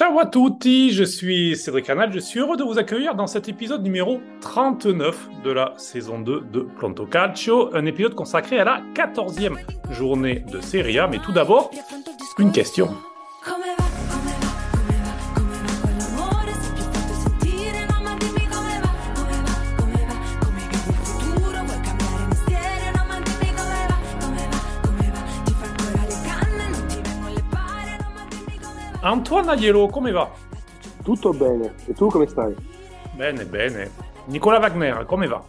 Ciao à tutti, je suis Cédric Canal, je suis heureux de vous accueillir dans cet épisode numéro 39 de la saison 2 de Planto Calcio, un épisode consacré à la 14e journée de Serie A, mais tout d'abord, une question. Antoine Aiello, come va? Tutto bene, e tu come stai? Bene, bene. Nicolas Wagner, come va?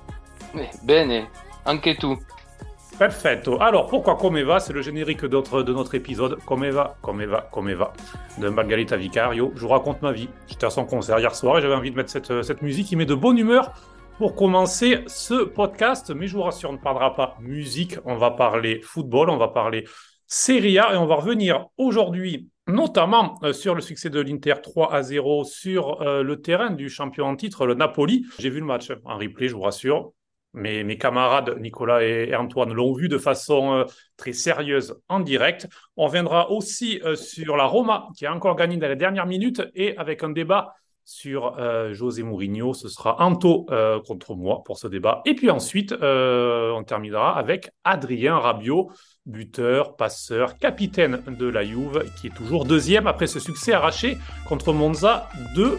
Eh, bene, anche tu. Perfetto. Alors, pourquoi Come va? C'est le générique d'autre- de notre épisode. Come va, come va, come va? De Margarita Vicario. Je vous raconte ma vie. J'étais à son concert hier soir et j'avais envie de mettre cette, cette musique qui met de bonne humeur pour commencer ce podcast. Mais je vous rassure, on ne parlera pas musique. On va parler football, on va parler Serie A et on va revenir aujourd'hui notamment euh, sur le succès de l'Inter 3 à 0 sur euh, le terrain du champion en titre, le Napoli. J'ai vu le match en replay, je vous rassure. Mes, mes camarades Nicolas et, Antoine l'ont vu de façon euh, très sérieuse en direct. On reviendra aussi sur la Roma qui a encore gagné dans les dernières minutes et avec un débat sur José Mourinho. Ce sera Anto contre moi pour ce débat. Et puis ensuite, on terminera avec Adrien Rabiot, buteur, passeur, capitaine de la Juve, qui est toujours deuxième après ce succès arraché contre Monza, 2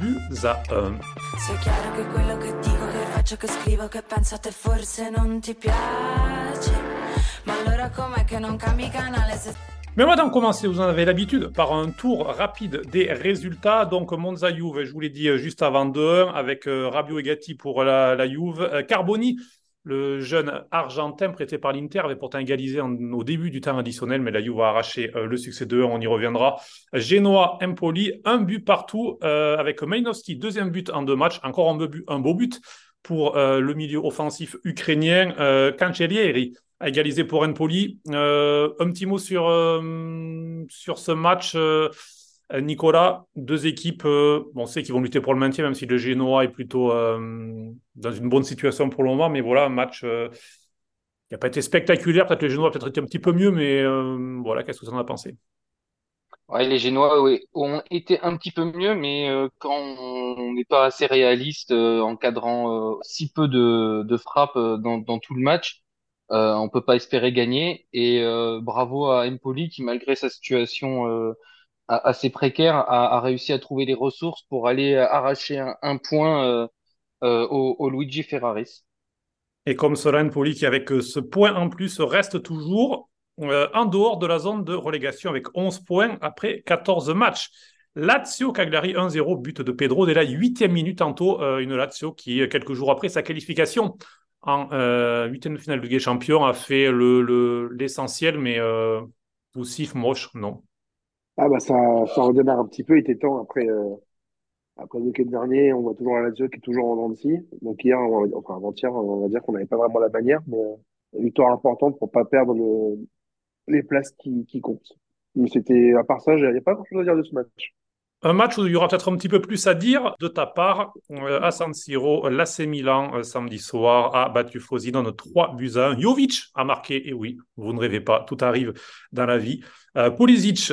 buts à 1. Se è chiaro che quello che dico, che faccio, che scrivo, che penso a te forse non ti piace. Ma allora com'è che non cambi canale se... Mais on va donc commencer, vous en avez l'habitude, par un tour rapide des résultats. Donc Monza Juve, je vous l'ai dit euh, juste avant 2-1, avec euh, Rabiot et Gatti pour la, la Juve. Euh, Carboni, le jeune argentin prêté par l'Inter, avait pourtant égalisé au début du temps additionnel, mais la Juve a arraché euh, le succès de 1, on y reviendra. Genoa, Empoli, un but partout, euh, avec Mainowski, deuxième but en deux matchs, encore un but, un beau but pour euh, le milieu offensif ukrainien. Cancellieri a égalisé pour Empoli. Un petit mot sur, sur ce match, Nicolas. Deux équipes, euh, on sait qu'ils vont lutter pour le maintien, même si le Genoa est plutôt euh, dans une bonne situation pour le moment. Mais voilà, un match euh, qui n'a pas été spectaculaire. Peut-être le Genoa a peut-être été un petit peu mieux, mais euh, voilà, qu'est-ce que vous en avez pensé? Ouais, les Génois ont été un petit peu mieux, mais euh, quand on n'est pas assez réaliste, euh, encadrant euh, si peu de, frappes euh, dans, dans tout le match, euh, on peut pas espérer gagner. Et euh, bravo à Empoli qui, malgré sa situation euh, assez précaire, a, réussi à trouver les ressources pour aller arracher un, point euh, euh, au, Luigi Ferraris. Et comme cela, Empoli qui, avec euh, ce point en plus, reste toujours euh, en dehors de la zone de relégation avec 11 points après 14 matchs. Lazio Cagliari 1-0, but de Pedro dès la huitième minute tantôt. euh, une Lazio qui, euh, quelques jours après sa qualification en euh, huitième finale de Ligue des Champions, a fait le, le- l'essentiel, mais euh, poussif, moche, non. Ah bah ça, ça redémarre un petit peu, il était temps après, euh, après le week-end dernier, on voit toujours la Lazio qui est toujours en scie. Donc hier, on enfin avant-hier, on va dire qu'on n'avait pas vraiment la manière, mais euh, victoire importante pour pas perdre le, les places qui, qui comptent. Mais c'était, à part ça, a pas grand-chose à dire de ce match. Un match où il y aura peut-être un petit peu plus à dire de ta part. Euh, à San Siro, l'AC Milan, euh, samedi soir, a battu Frosinone 3 buts à 1. Jovic a marqué, et oui, vous ne rêvez pas, tout arrive dans la vie. Euh,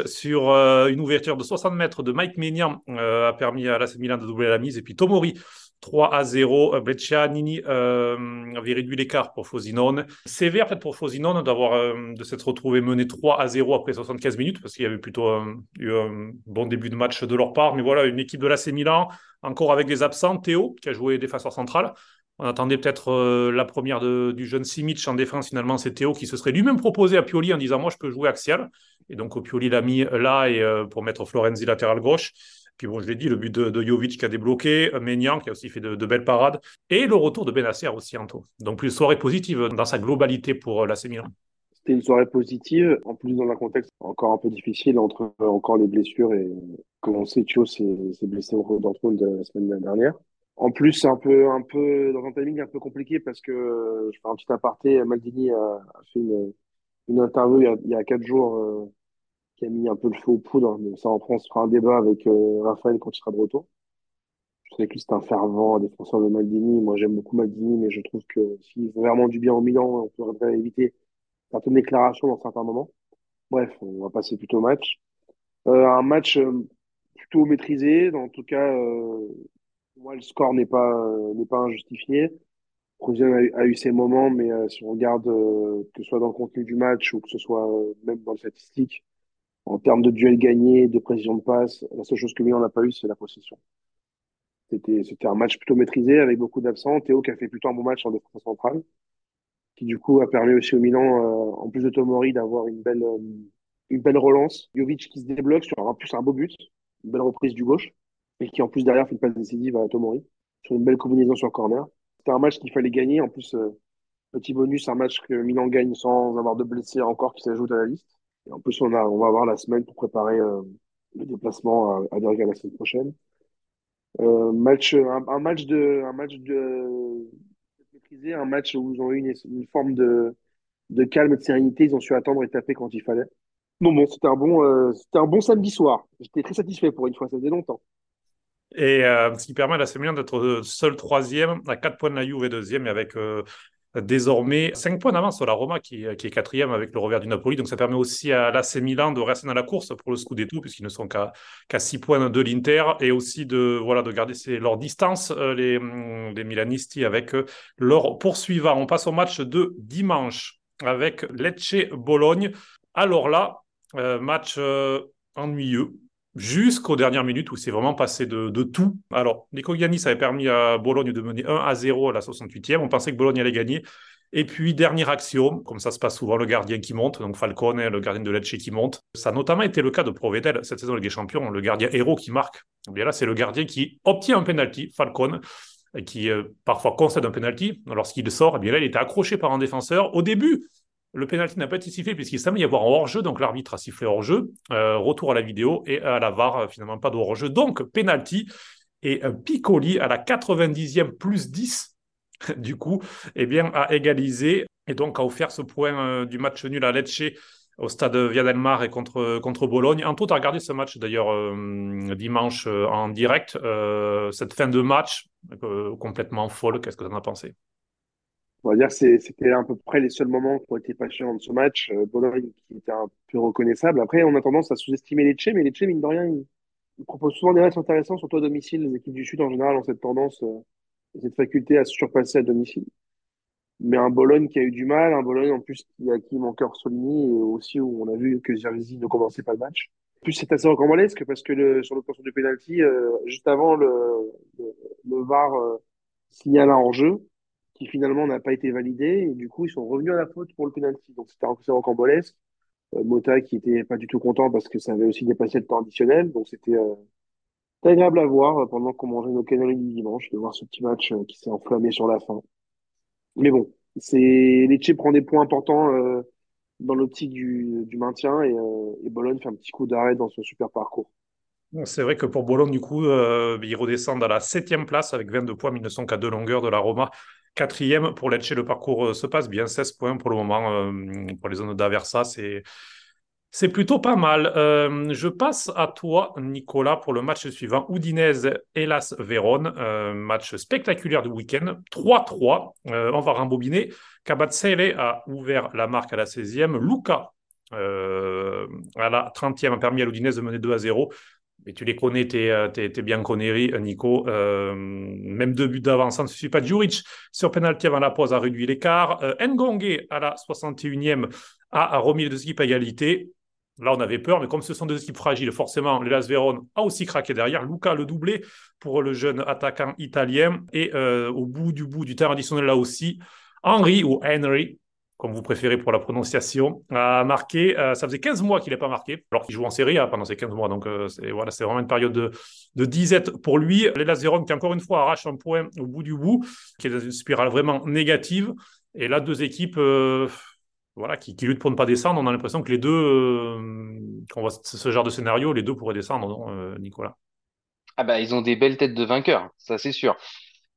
sur euh, une ouverture de 60 mètres de Mike Maignan, euh, a permis à l'AC Milan de doubler la mise. Et puis Tomori, 3 à 0. Euh, Breccianini euh, avait réduit l'écart pour Frosinone. Sévère peut-être pour Frosinone d'avoir euh, de s'être retrouvé mené 3 à 0 après 75 minutes parce qu'il y avait plutôt euh, eu un bon début de match de leur part. Mais voilà, une équipe de l'AC Milan, encore avec des absents. Théo, qui a joué défenseur central. On attendait peut-être euh, la première de- du jeune Simic en défense. Finalement, c'est Théo qui se serait lui-même proposé à Pioli en disant Moi, je peux jouer axial. Et donc, Pioli l'a mis là et, euh, pour mettre Florenzi latéral gauche. Puis bon, je l'ai dit, le but de, de Jovic qui a débloqué, euh, Maignan qui a aussi fait de, belles parades, et le retour de Benacer aussi, Anto. Donc, une soirée positive dans sa globalité pour euh, l'AC Milan. C'était une soirée positive, en plus dans un contexte encore un peu difficile entre euh, encore les blessures et comme on sait, Thio s'est blessé au Dortmund la semaine dernière. En plus, c'est un peu, un peu, dans un timing un peu compliqué parce que, je fais un petit aparté, Maldini a, fait une, interview il y a, quatre jours, qui a mis un peu le feu aux poudres. Mais ça, on se fera un débat avec euh, Raphaël quand il sera de retour. Je sais que c'est un fervent défenseur de Maldini. Moi, j'aime beaucoup Maldini, mais je trouve que s'il veut vraiment du bien au Milan, on pourrait éviter certaines déclarations dans certains moments. Bref, on va passer plutôt au match. Euh, un match, euh, plutôt maîtrisé. En tout cas, moi, le score n'est pas, pas injustifié. Provisian a, eu- ses moments, mais si on regarde que ce soit dans le contenu du match ou que ce soit même dans les statistiques, en termes de duel gagné, de précision de passe, la seule chose que Milan n'a pas eu, c'est la possession. C'était, un match plutôt maîtrisé avec beaucoup d'absents. Théo qui a fait plutôt un bon match en défense centrale, qui du coup a permis aussi au Milan, euh, en plus de Tomori, d'avoir une belle, euh, une belle relance. Jovic qui se débloque sur un plus un beau but, une belle reprise du gauche, et qui en plus derrière fait une passe décisive à Tomori sur une belle combinaison sur corner. C'était un match qu'il fallait gagner. En plus, euh, petit bonus, un match que Milan gagne sans avoir de blessés encore qui s'ajoute à la liste. Et en plus, on a, on va avoir la semaine pour préparer euh, le déplacement à, à Bergame la semaine prochaine. Euh, match, un, un match de, un match de maîtrisé, un match où ils ont eu une, une forme de, de calme et de sérénité. Ils ont su attendre et taper quand il fallait. Non, bon, c'était un bon, euh, c'était un bon samedi soir. J'étais très satisfait pour une fois. Ça faisait longtemps. Et euh, ce qui permet à l'AC Milan d'être seul troisième, à 4 points de la Juve et deuxième, et avec euh, désormais 5 points d'avance sur la Roma qui, qui est quatrième avec le revers du Napoli. Donc ça permet aussi à l'AC Milan de rester dans la course pour le Scudetto, puisqu'ils ne sont qu'à qu'à 6 points de l'Inter, et aussi de, voilà, de garder leur distance, euh, les, les Milanisti, avec euh, leur poursuivant. On passe au match de dimanche avec Lecce-Bologne. Alors là, euh, match euh, ennuyeux jusqu'aux dernières minutes où c'est vraiment passé de, tout. Alors, Nico Giannis avait permis à Bologne de mener 1 à 0 à la 68e. On pensait que Bologne allait gagner. Et puis, dernière action, comme ça se passe souvent, le gardien qui monte, donc Falcone, le gardien de Lecce qui monte. Ça a notamment été le cas de Provedel cette saison de le gardien héros qui marque. Et bien là, c'est le gardien qui obtient un penalty, Falcone, qui euh, parfois concède un penalty. Lorsqu'il sort, et bien là, il était accroché par un défenseur. Au début, le pénalty n'a pas été sifflé puisqu'il semble y avoir un hors-jeu, donc l'arbitre a sifflé hors-jeu. Euh, retour à la vidéo et à la VAR, finalement pas de hors-jeu. Donc penalty et un Piccoli à la 90e plus 10, du coup, eh bien, a égalisé et donc a offert ce point euh, du match nul à Lecce au stade Via del Mare et contre, contre Bologne. Anto, tu as regardé ce match d'ailleurs euh, dimanche euh, en direct, euh, cette fin de match euh, complètement folle. Qu'est-ce que tu en as pensé? On va dire c'était à peu près les seuls moments qui ont été passionnants de ce match. Euh, Bologne qui était un peu reconnaissable. Après, on a tendance à sous-estimer les Tchèques, mais les Tchèques, mine de rien, ils, ils, proposent souvent des matchs intéressants, surtout à domicile. Les équipes du Sud, en général, ont cette tendance, euh, cette faculté à se surpasser à domicile. Mais un Bologne qui a eu du mal, un Bologne en plus qui a qui manqueur Solini, et aussi où on a vu que Zirzi ne commençait pas le match. En plus, c'est assez rocambolesque parce que le, sur l'obtention du penalty, euh, juste avant, le, le, le VAR euh, signale un enjeu qui finalement n'a pas été validé. Et du coup, ils sont revenus à la faute pour le penalty. Donc, c'était assez rocambolesque. Euh, Mota qui était pas du tout content parce que ça avait aussi dépassé le temps additionnel. Donc, c'était euh, agréable à voir euh, pendant qu'on mangeait nos calories du dimanche, de voir ce petit match euh, qui s'est enflammé sur la fin. Mais bon, c'est Lecce prend des points importants euh, dans l'optique du, du maintien et, et Bologne fait un petit coup d'arrêt dans son super parcours. C'est vrai que pour Bologne, du coup, euh, ils redescendent à la septième place avec 22 points, mais ils ne sont qu'à deux longueurs de la Roma. Quatrième pour Lecce, le parcours se passe bien, 16 points pour le moment euh, pour les zones d'Aversa, c'est c'est plutôt pas mal. Euh, je passe à toi, Nicolas, pour le match suivant. Udinese, hélas, Vérone. Euh, match spectaculaire du week-end. 3-3. Euh, on va rembobiner. Cabazzele a ouvert la marque à la 16e. Luca, à la 30e, a permis à l'Udinese de mener 2 0. Et tu les connais, tu es, bien connerie, Nico. Euh, même deux buts d'avance, ça ne suffit pas. Djuric, sur penalty avant la pause, a réduit l'écart. Euh, à la 61e, a, a remis les deux équipes à égalité. Là, on avait peur, mais comme ce sont deux équipes fragiles, forcément, l'Elas Vérone a aussi craqué derrière. Luca, le doublé pour le jeune attaquant italien. Et euh, au bout du bout du terrain additionnel, là aussi, Henry ou Henry, comme vous préférez pour la prononciation, a marqué. Euh, ça faisait 15 mois qu'il n'a pas marqué, alors qu'il joue en Serie A pendant ces 15 mois. Donc, euh, c'est voilà, vraiment une période de, de disette pour lui. L'Elas Vérone, qui encore une fois arrache un point au bout du bout, qui est dans une spirale vraiment négative. Et là, deux équipes euh, voilà, qui, qui, luttent pour ne pas descendre. On a l'impression que les deux, quand on voit ce genre de scénario, les deux pourraient descendre, non, Nicolas Ah bah, ils ont des belles têtes de vainqueurs, ça c'est sûr.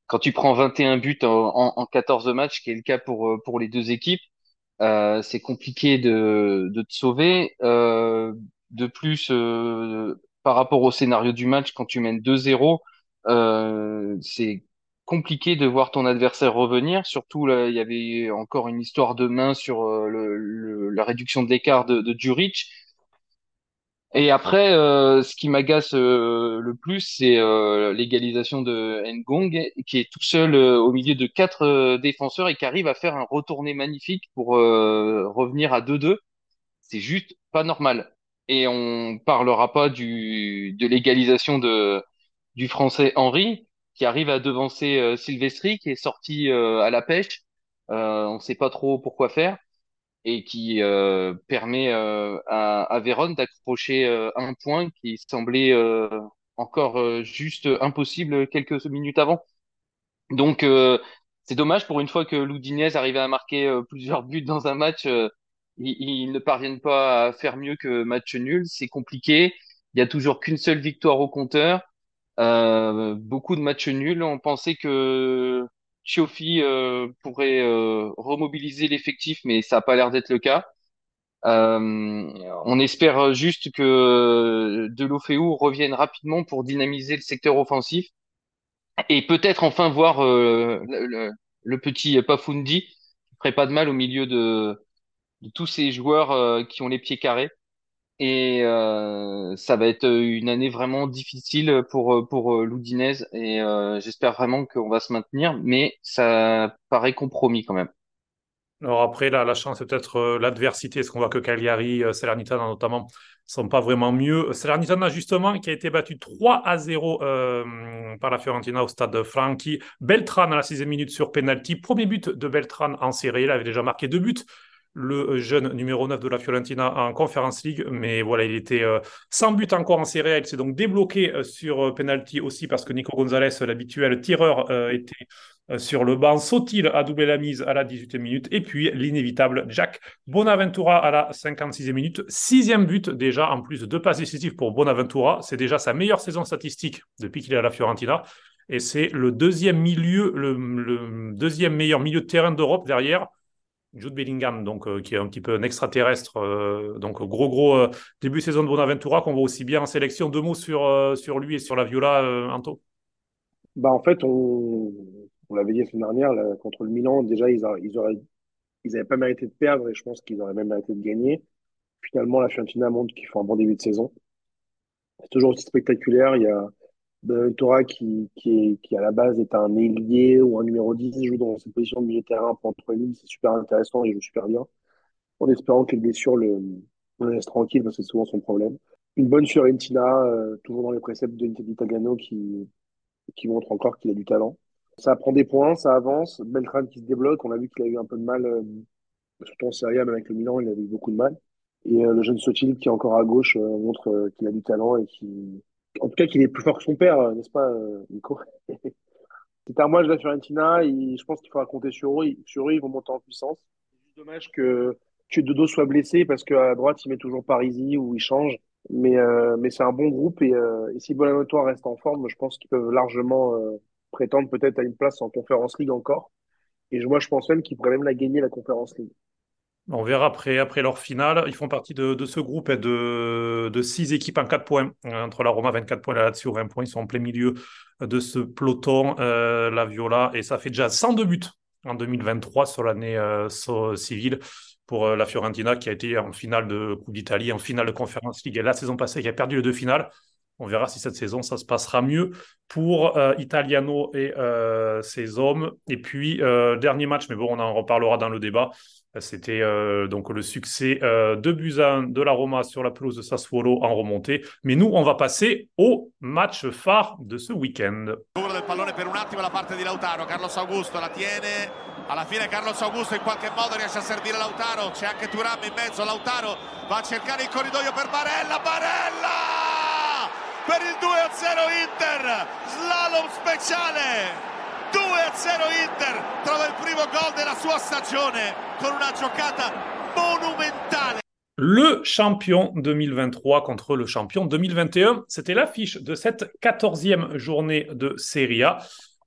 Quand tu prends 21 buts en, en, en 14 matchs, qui est le cas pour, pour les deux équipes, euh, c'est compliqué de, de te sauver. Euh, de plus, euh, par rapport au scénario du match, quand tu mènes 2-0, euh, c'est compliqué de voir ton adversaire revenir. Surtout, là, il y avait encore une histoire de main sur la réduction de l'écart de, de. Et après, euh, ce qui m'agace euh, le plus, c'est euh, l'égalisation de Ngong, qui est tout seul euh, au milieu de quatre euh, défenseurs et qui arrive à faire un retourné magnifique pour euh, revenir à 2-2. C'est juste pas normal. Et on parlera pas du de l'égalisation de du Français Henry, qui arrive à devancer Silvestri, qui est sorti à la pêche. On sait pas trop pourquoi faire et qui euh, permet euh, à, à Vérone d'accrocher euh, un point qui semblait euh, encore euh, juste impossible quelques minutes avant. Donc euh, c'est dommage pour une fois que l'Udinese arrivait à marquer plusieurs buts dans un match, ils, ils ne parviennent pas à faire mieux que match nul. C'est compliqué. Il y a toujours qu'une seule victoire au compteur. Beaucoup de matchs nuls. On pensait que Chiofi euh, pourrait euh, remobiliser l'effectif, mais ça n'a pas l'air d'être le cas. Euh, on espère juste que Delofeu revienne rapidement pour dynamiser le secteur offensif et peut-être enfin voir le, petit Pafundi qui ferait pas de mal au milieu de, tous ces joueurs qui ont les pieds carrés. Et euh, ça va être une année vraiment difficile pour pour euh, l'Udinese et euh, j'espère vraiment qu'on va se maintenir, mais ça paraît compromis quand même. Alors après, là, la chance, c'est peut-être euh, l'adversité, parce qu'on voit que Cagliari, euh, Salernitana notamment, sont pas vraiment mieux. Salernitana, justement, qui a été battu 3 à 0 euh, par la Fiorentina au stade Franchi. Beltran à la sixième minute sur penalty. Premier but de Beltran en série. Il avait déjà marqué deux buts. Le jeune numéro 9 de la Fiorentina en Conference League, mais voilà, il était euh, sans but encore en série. Il s'est donc débloqué euh, sur euh, penalty aussi parce que Nico Gonzalez, l'habituel tireur, euh, était euh, sur le banc. Sotil a doublé la mise à la 18e minute. Et puis l'inévitable Jack Bonaventura à la 56e minute. Sixième but déjà, en plus de deux passes décisives pour Bonaventura. C'est déjà sa meilleure saison statistique depuis qu'il est à la Fiorentina. Et c'est le deuxième milieu, le deuxième meilleur milieu de terrain d'Europe derrière Jude Bellingham, donc, euh, qui est un petit peu un extraterrestre. euh, donc, gros, gros euh, début de saison de Bonaventura qu'on voit aussi bien en sélection. Deux mots sur, euh, sur lui et sur la Viola, euh, Anto. Bah, en fait, on, on l'avait dit la semaine dernière, là, contre le Milan, déjà, ils, a- ils auraient, ils avaient pas mérité de perdre et je pense qu'ils auraient même mérité de gagner. Finalement, la Fiorentina montre qu'ils font un bon début de saison. C'est toujours aussi spectaculaire. Il y a Bonaventura qui, qui, est, qui, à la base, est un ailier ou un numéro 10, il joue dans cette position de milieu de terrain pour entre lignes. C'est super intéressant, il joue super bien. En espérant que les blessures le, le laissent tranquille, parce que c'est souvent son problème. Une bonne Fiorentina, euh, toujours dans les préceptes de d'Italiano qui, qui montre encore qu'il a du talent. Ça prend des points, ça avance. Beltrán qui se débloque, on a vu qu'il a eu un peu de mal, euh, surtout en Serie A, mais avec le Milan, il avait eu beaucoup de mal. Et euh, le jeune Sotil qui est encore à gauche euh, montre euh, qu'il a du talent et qui, en tout cas, qu'il est plus fort que son père, euh, n'est-ce pas, euh, Nico? C'est un match de la Fiorentina, je pense qu'il faudra compter sur eux. Sur eux, ils vont monter en puissance. C'est dommage que Dodo soit blessé parce qu'à droite, il met toujours Parisi ou il change. Mais, euh, mais c'est un bon groupe et, euh, et si Bonaventura reste en forme, je pense qu'ils peuvent largement euh, prétendre peut-être à une place en Conference League encore. Et moi, je pense même qu'ils pourraient même la gagner, la Conference League. On verra après, leur finale. Ils font partie de, ce groupe et de, de six équipes en 4 points. Euh, Entre la Roma, 24 points, la Lazio, 20 points. Ils sont en plein milieu de ce peloton, euh, la Viola. Et ça fait déjà 102 buts en 2023 sur l'année euh, civile pour euh, la Fiorentina qui a été en finale de Coupe d'Italie, en finale de Conference League. La saison passée, qui a perdu les deux finales. On verra si cette saison, ça se passera mieux pour Italiano et ses hommes. Et puis, dernier match, mais bon, on en reparlera dans le débat. C'était euh, donc le succès euh, de Busan de la Roma sur la pelouse de Sassuolo en remontée. Mais nous, on va passer au match phare de ce week-end. Del pallone per un attimo la parte di Lautaro, Carlos Augusto la tiene, alla fine Carlos Augusto in qualche modo riesce a servire Lautaro, c'è anche Turam in mezzo, Lautaro va a cercare il corridoio per Barella, Barella! Per il 2-0 Inter, slalom speciale! 2-0 Inter, Le champion 2023 contre le champion 2021, c'était l'affiche de cette 14e journée de Serie A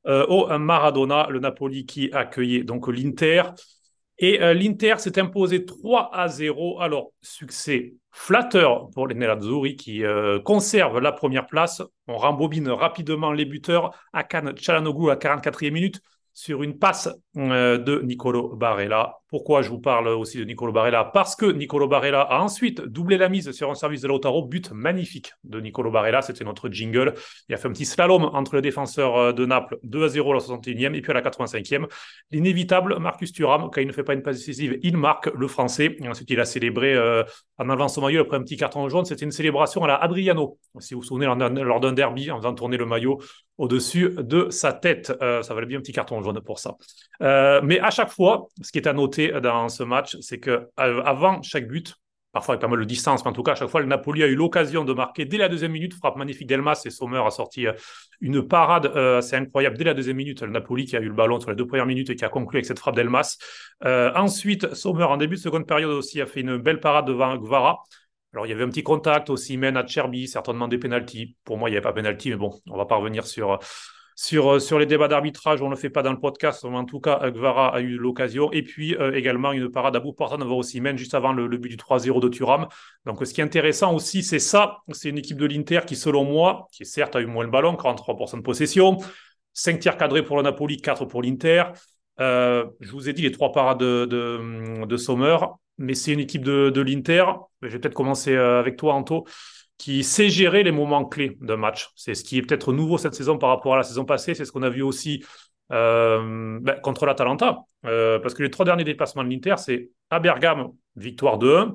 euh, au Maradona, le Napoli qui accueillait donc l'Inter. Et euh, l'Inter s'est imposé 3 à 0. Alors, succès flatteur pour les Nerazzurri qui euh, conservent la première place. On rembobine rapidement les buteurs. Akan Chalanoglu à 44e minute. Sur une passe euh, de Nicolo Barella. Pourquoi je vous parle aussi de Nicolo Barella? Parce que Nicolo Barella a ensuite doublé la mise sur un service de Lautaro, but magnifique de Nicolo Barella, c'était notre jingle. Il a fait un petit slalom entre le défenseur euh, de Naples, 2 à 0 à la 61e et puis à la 85e. L'inévitable Marcus Thuram, quand il ne fait pas une passe décisive, il marque le français. Et ensuite, il a célébré euh, en enlevant son maillot après un petit carton jaune. C'était une célébration à la Adriano, si vous vous souvenez, lors d'un derby, en faisant tourner le maillot au-dessus de sa tête. ça valait bien un petit carton jaune pour ça. Euh, mais à chaque fois, ce qui est à noter dans ce match, c'est que euh, avant chaque but, parfois avec pas mal de distance, mais en tout cas, à chaque fois, le Napoli a eu l'occasion de marquer dès la deuxième minute. Frappe magnifique d'Elmas et Sommer a sorti euh, une parade assez incroyable dès la deuxième minute. Le Napoli qui a eu le ballon sur les deux premières minutes et qui a conclu avec cette frappe d'Elmas. ensuite, Sommer, en début de seconde période aussi, a fait une belle parade devant Gvara. Alors, il y avait un petit contact aussi, men à Cherby, certainement des pénalties. Pour moi, il n'y avait pas pénalty, mais bon, on va pas revenir sur, sur, euh, sur les débats d'arbitrage, on ne le fait pas dans le podcast, mais en tout cas, Gvara a eu l'occasion. Et puis euh, également une parade à bout portant de aussi même juste avant le, but du 3-0 de Thuram. Donc ce qui est intéressant aussi, c'est ça. C'est une équipe de l'Inter qui, selon moi, qui certes a eu moins le ballon, 43% de possession, 5 tirs cadrés pour le Napoli, 4 pour l'Inter. Euh, je vous ai dit les trois parades de, de, de Sommer, mais c'est une équipe de, l'Inter. Je vais peut-être commencer avec toi, Anto qui sait gérer les moments clés d'un match. C'est ce qui est peut-être nouveau cette saison par rapport à la saison passée. C'est ce qu'on a vu aussi euh, ben, contre l'Atalanta. Euh, parce que les trois derniers déplacements de l'Inter, c'est à Bergame, victoire 2-1.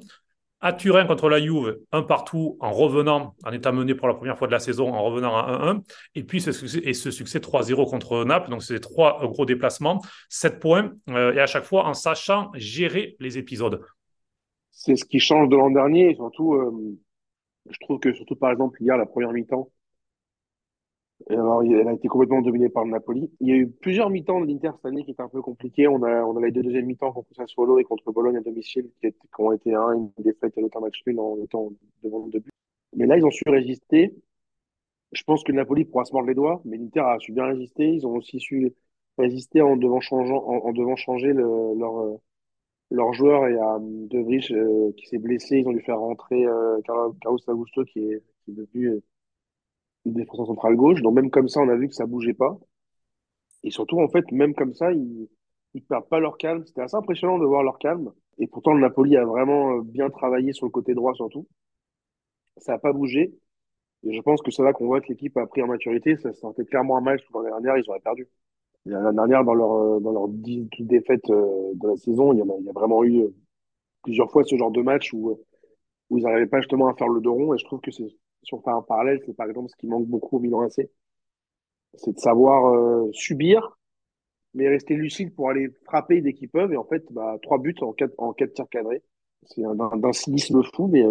À Turin contre la Juve, un partout en revenant, en étant mené pour la première fois de la saison, en revenant à 1-1. Et puis ce succès, et ce succès 3-0 contre Naples. Donc c'est trois gros déplacements, 7 points. Euh, et à chaque fois en sachant gérer les épisodes. C'est ce qui change de l'an dernier surtout je trouve que surtout par exemple hier la première mi-temps, alors elle a été complètement dominée par le Napoli. Il y a eu plusieurs mi-temps de l'Inter cette année qui étaient un peu compliquées. On a on a les deux deuxièmes mi-temps contre Sassuolo et contre Bologne à domicile qui, ont été un une défaite et l'autre un match nul en étant devant le début. Mais là ils ont su résister. Je pense que le Napoli pourra se mordre les doigts, mais l'Inter a su bien résister. Ils ont aussi su résister en devant changeant en, devant changer le, leur leur joueur et à De Vries euh, qui s'est blessé, ils ont dû faire rentrer euh, Carlos Augusto qui est, qui est devenu euh, une défenseur centrale gauche. Donc même comme ça, on a vu que ça bougeait pas. Et surtout, en fait, même comme ça, ils ils perdent pas leur calme. C'était assez impressionnant de voir leur calme. Et pourtant, le Napoli a vraiment bien travaillé sur le côté droit surtout. Ça a pas bougé. Et je pense que c'est là qu'on voit que l'équipe a pris en maturité. Ça sentait clairement un match où l'année dernière, ils auraient perdu. L'année dernière, dans leur, euh, dans leurs dix défaites euh, de la saison, il y, a, il y a vraiment eu euh, plusieurs fois ce genre de match où, où ils n'arrivaient pas justement à faire le dos rond. Et je trouve que c'est, si on un parallèle, c'est par exemple ce qui manque beaucoup au Milan AC. C'est de savoir subir, mais rester lucide pour aller frapper dès qu'ils peuvent. Et en fait, bah, trois buts en quatre, en quatre tirs cadrés. C'est d'un cynisme fou, mais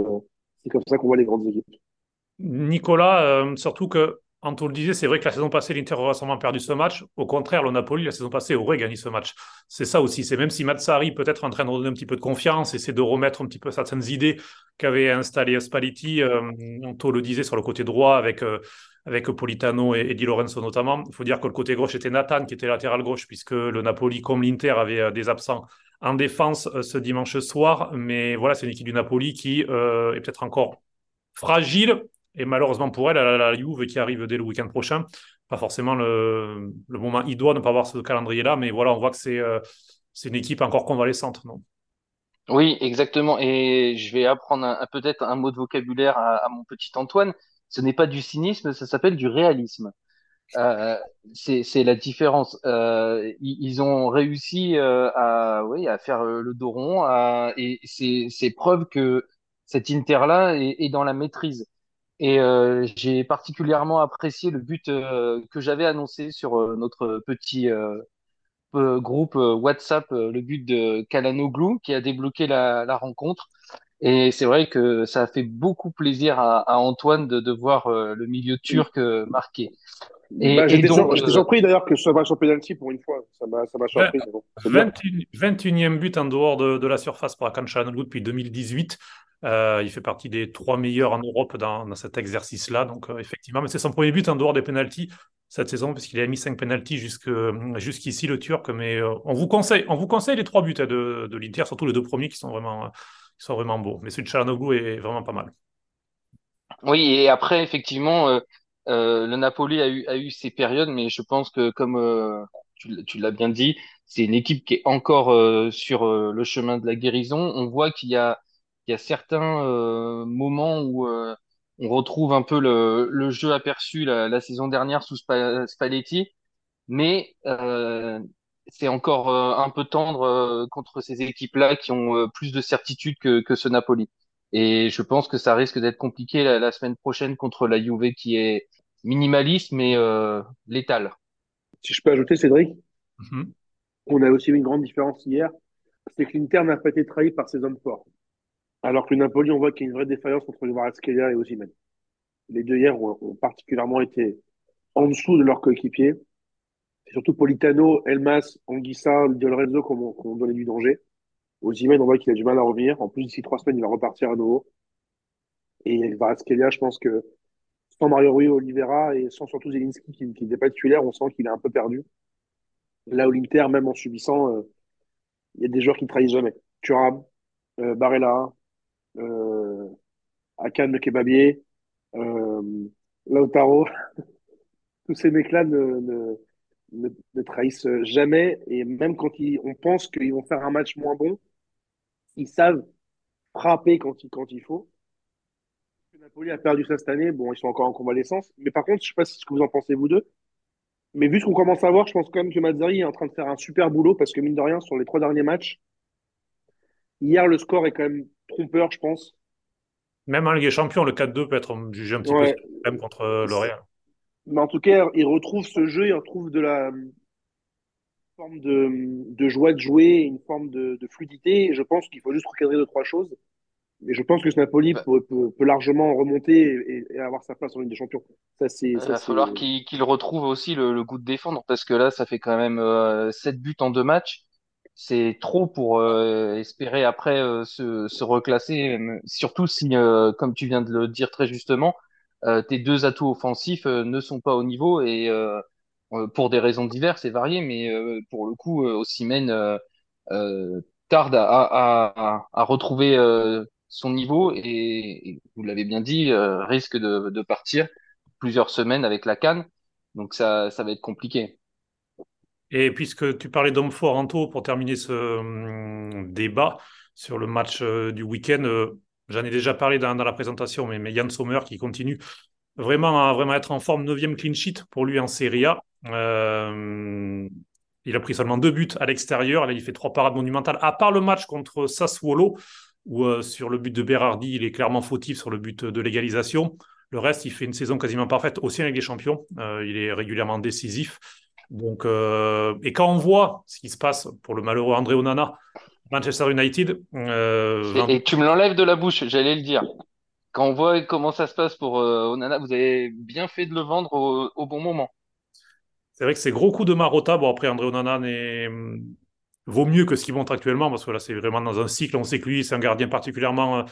c'est comme ça qu'on voit les grandes équipes. Nicolas, surtout que Anto le disait, c'est vrai que la saison passée, l'Inter aurait sûrement perdu ce match. Au contraire, le Napoli, la saison passée, aurait gagné ce match. C'est ça aussi. C'est même si Mazzari peut-être en train de redonner un petit peu de confiance, essaie de remettre un petit peu certaines idées qu'avait installées Spalletti. Euh, Anto le disait sur le côté droit avec, euh, avec Politano et, Di Lorenzo notamment. Il faut dire que le côté gauche était Nathan qui était latéral gauche puisque le Napoli, comme l'Inter, avait euh, des absents en défense ce dimanche soir. Mais voilà, c'est une équipe du Napoli qui est peut-être encore fragile, et malheureusement pour elle, elle a la Juve qui arrive dès le week-end prochain. Pas forcément le, moment doit ne pas avoir ce calendrier-là, mais voilà, on voit que c'est euh, une équipe encore convalescente. Non? Oui, exactement. Et je vais apprendre peut-être un mot de vocabulaire à, mon petit Antoine. Ce n'est pas du cynisme, ça s'appelle du réalisme. Euh, c'est la différence. Euh, ils, ont réussi à, faire le dos rond, et c'est preuve que cet Inter-là est, dans la maîtrise. Et euh, j'ai particulièrement apprécié le but euh, que j'avais annoncé sur euh, notre petit groupe WhatsApp, le but de Kalanoglu qui a débloqué la, la rencontre. Et c'est vrai que ça a fait beaucoup plaisir à, à Antoine de, de voir le milieu turc marqué. Et, bah, J'étais surpris d'ailleurs que ce soit sur penalty pour une fois. Ça m'a surpris. Bon, 21, e but en dehors de, de la surface pour Akan Çalhanoğlu depuis 2018. Euh, il fait partie des trois meilleurs en Europe dans, cet exercice-là. Donc, euh, effectivement, c'est son premier but en dehors des pénalties cette saison, puisqu'il a mis cinq pénalties jusqu'ici, le Turc. Mais euh, on, vous conseille, on vous conseille les trois buts hein, de, de l'Inter, surtout les deux premiers qui sont vraiment, qui sont vraiment beaux. Mais celui de est vraiment pas mal. Oui, et après, effectivement, le Napoli a eu, a eu ses périodes, mais je pense que comme tu, l'as bien dit, c'est une équipe qui est encore sur le chemin de la guérison. On voit qu'il y a, il y a certains euh, moments où on retrouve un peu le, le jeu aperçu la, la saison dernière sous Spalletti, mais c'est encore un peu tendre contre ces équipes-là qui ont plus de certitude que, que ce Napoli. Et je pense que ça risque d'être compliqué la, la, semaine prochaine contre la Juve qui est minimaliste mais euh, létale. Si je peux ajouter, Cédric, Mhm. on a aussi vu une grande différence hier, c'est que l'Inter n'a pas été trahi par ses hommes forts. Alors que le Napoli, on voit qu'il y a une vraie défaillance entre Kvaratskhelia et Osimhen. Les deux hier ont, ont particulièrement été en dessous de leurs coéquipiers. C'est surtout Politano, Elmas, Anguissa, Di Lorenzo qui ont, donné du danger. Osimhen, on voit qu'il a du mal à revenir. En plus, d'ici trois semaines, il va repartir à nouveau. Et Kvaratskhelia, je pense que sans Mario Rui Oliveira et sans surtout Zelinski qui n'était pas titulaire, on sent qu'il est un peu perdu. Là où l'Inter, même en subissant, euh, il y a des joueurs qui ne trahissent jamais. Thuram, euh, Barella, euh, Akan le Kebabier, euh, Lautaro, tous ces mecs-là ne, ne, ne, ne trahissent jamais. Et même quand ils, on pense qu'ils vont faire un match moins bon, ils savent frapper quand il, quand il faut. Napoli a perdu ça cette année. Bon, ils sont encore en convalescence. Mais par contre, je sais pas ce que vous en pensez, vous deux. Mais vu ce qu'on commence à voir, je pense quand même que Mazzari est en train de faire un super boulot parce que mine de rien, sur les trois derniers matchs, hier, le score est quand même trompeur, je pense. Même en Ligue des Champions, le 4-2 peut être jugé un petit Ouais. peu même contre euh, Lorient. Mais en tout cas, il retrouve ce jeu, il retrouve de la forme de, de joie de jouer, une forme de, de fluidité. Et je pense qu'il faut juste recadrer deux, trois choses. Mais je pense que ce Napoli Bah. peut, peut, peut largement remonter et, et avoir sa place en Ligue des Champions. Ça, c'est, Il ça, va c'est, falloir qu'il qu'il retrouve aussi le, le goût de défendre parce que là, ça fait quand même euh, 7 buts en deux matchs. C'est trop pour euh, espérer après euh, se, se reclasser, surtout si, euh, comme tu viens de le dire très justement, tes deux atouts offensifs ne sont pas au niveau et pour des raisons diverses et variées, mais pour le coup, euh, tarde à, à, retrouver son niveau et, vous l'avez bien dit, risque de, de partir plusieurs semaines avec la canne. Donc ça, ça va être compliqué. Et puisque tu parlais d'hommes forts, Anto, pour terminer ce hum, débat sur le match euh, du week-end, euh, j'en ai déjà parlé dans, la présentation, mais, Yann Sommer qui continue vraiment à vraiment être en forme, neuvième clean sheet pour lui en Serie A. Euh, il a pris seulement deux buts à l'extérieur. Là, il fait trois parades monumentales, à part le match contre Sassuolo, où sur le but de Berardi, il est clairement fautif sur le but de l'égalisation. Le reste, il fait une saison quasiment parfaite, aussi avec les champions. Il est régulièrement décisif. Donc, euh, et quand on voit ce qui se passe pour le malheureux André Onana, Manchester United, euh, Et, et tu me l'enlèves de la bouche, j'allais le dire. Quand on voit comment ça se passe pour euh, Onana, vous avez bien fait de le vendre au, au bon moment. c'est vrai que c'est gros coup de Marotta. Bon, après, André Onana n'est- vaut mieux que ce qu'il montre actuellement, parce que là, c'est vraiment dans un cycle. On sait que lui, c'est un gardien particulièrement